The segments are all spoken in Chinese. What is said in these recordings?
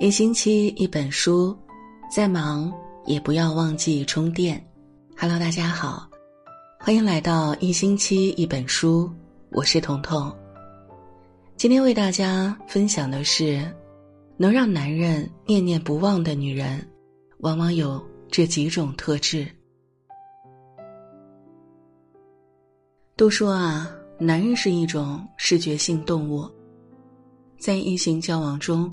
一星期一本书，再忙也不要忘记充电。Hello，大家好，欢迎来到一星期一本书，我是彤彤。今天为大家分享的是，能让男人念念不忘的女人，往往有这几种特质。都说啊，男人是一种视觉性动物，在异性交往中。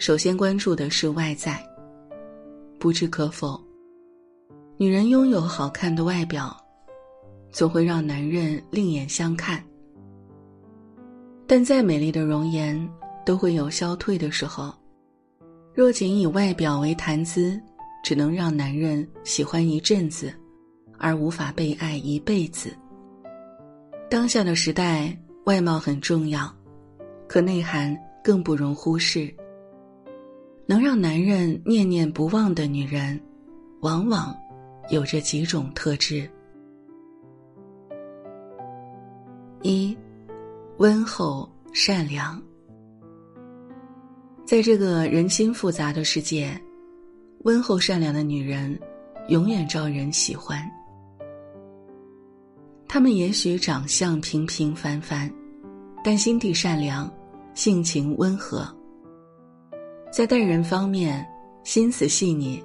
首先关注的是外在。不知可否，女人拥有好看的外表，总会让男人另眼相看。但再美丽的容颜，都会有消退的时候。若仅以外表为谈资，只能让男人喜欢一阵子，而无法被爱一辈子。当下的时代，外貌很重要，可内涵更不容忽视。能让男人念念不忘的女人，往往有着几种特质：一、温厚善良。在这个人心复杂的世界，温厚善良的女人永远招人喜欢。她们也许长相平平凡凡，但心地善良，性情温和。在待人方面，心思细腻，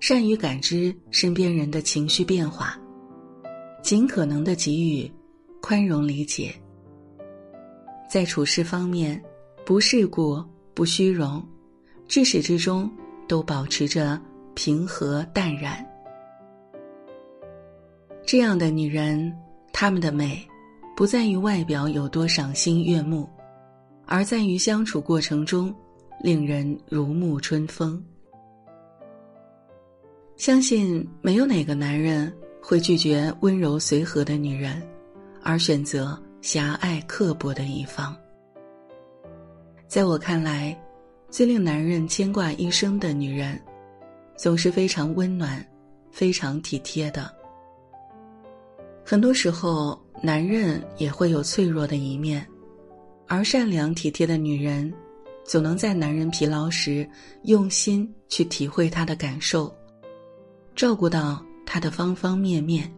善于感知身边人的情绪变化，尽可能的给予宽容理解。在处事方面，不世故不虚荣，至始至终都保持着平和淡然。这样的女人，她们的美，不在于外表有多赏心悦目，而在于相处过程中。令人如沐春风。相信没有哪个男人会拒绝温柔随和的女人，而选择狭隘刻薄的一方。在我看来，最令男人牵挂一生的女人，总是非常温暖、非常体贴的。很多时候，男人也会有脆弱的一面，而善良体贴的女人。总能在男人疲劳时，用心去体会他的感受，照顾到他的方方面面，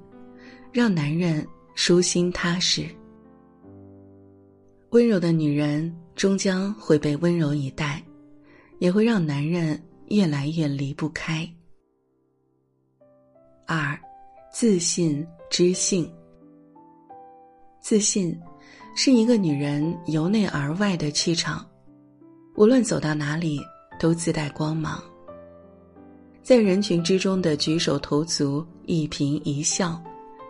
让男人舒心踏实。温柔的女人终将会被温柔以待，也会让男人越来越离不开。二，自信知性。自信，是一个女人由内而外的气场。无论走到哪里，都自带光芒。在人群之中的举手投足、一颦一笑，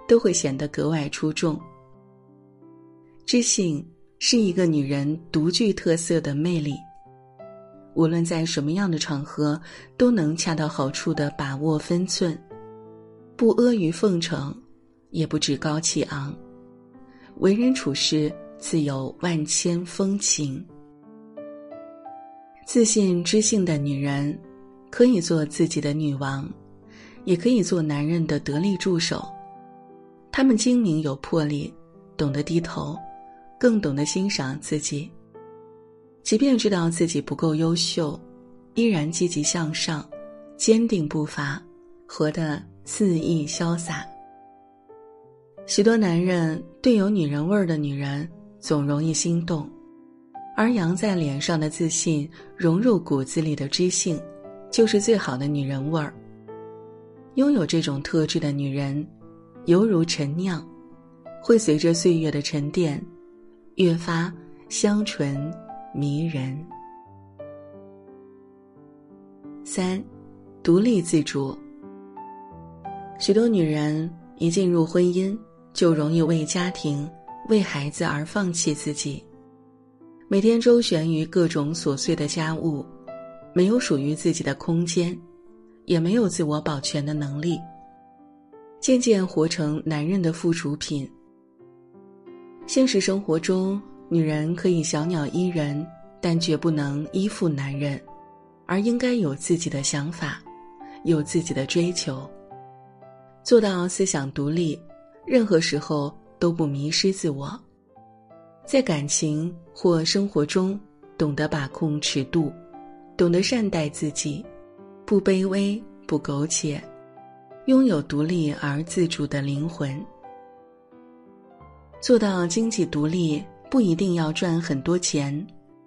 都会显得格外出众。知性是一个女人独具特色的魅力。无论在什么样的场合，都能恰到好处的把握分寸，不阿谀奉承，也不趾高气昂，为人处事自有万千风情。自信知性的女人，可以做自己的女王，也可以做男人的得力助手。她们精明有魄力，懂得低头，更懂得欣赏自己。即便知道自己不够优秀，依然积极向上，坚定步伐，活得肆意潇洒。许多男人对有女人味儿的女人总容易心动。而扬在脸上的自信，融入骨子里的知性，就是最好的女人味儿。拥有这种特质的女人，犹如陈酿，会随着岁月的沉淀，越发香醇迷人。三，独立自主。许多女人一进入婚姻，就容易为家庭、为孩子而放弃自己。每天周旋于各种琐碎的家务，没有属于自己的空间，也没有自我保全的能力，渐渐活成男人的附属品。现实生活中，女人可以小鸟依人，但绝不能依附男人，而应该有自己的想法，有自己的追求，做到思想独立，任何时候都不迷失自我。在感情或生活中，懂得把控尺度，懂得善待自己，不卑微，不苟且，拥有独立而自主的灵魂。做到经济独立，不一定要赚很多钱，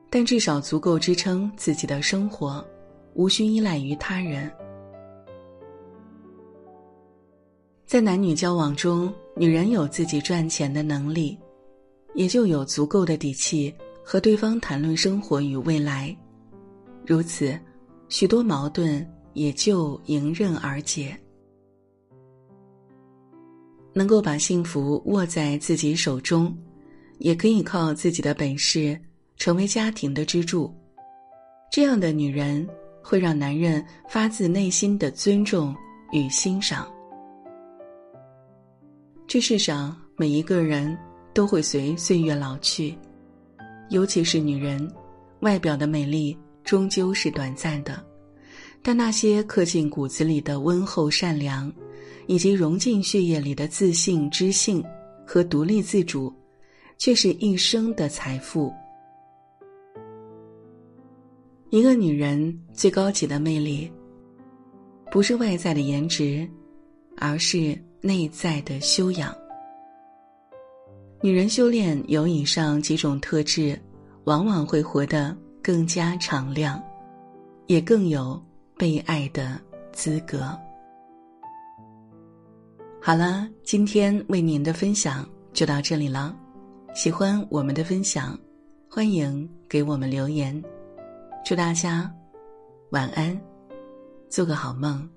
但至少足够支撑自己的生活，无需依赖于他人。在男女交往中，女人有自己赚钱的能力，也就有足够的底气和对方谈论生活与未来。如此，许多矛盾也就迎刃而解。能够把幸福握在自己手中，也可以靠自己的本事成为家庭的支柱。这样的女人会让男人发自内心的尊重与欣赏。这世上每一个人都会随岁月老去，尤其是女人，外表的美丽终究是短暂的，但那些刻进骨子里的温厚善良，以及融进血液里的自信、知性和独立自主，却是一生的财富。一个女人最高级的魅力，不是外在的颜值，而是。内在的修养，女人修炼有以上几种特质，往往会活得更加敞亮，也更有被爱的资格。好了，今天为您的分享就到这里了。喜欢我们的分享，欢迎给我们留言。祝大家晚安，做个好梦。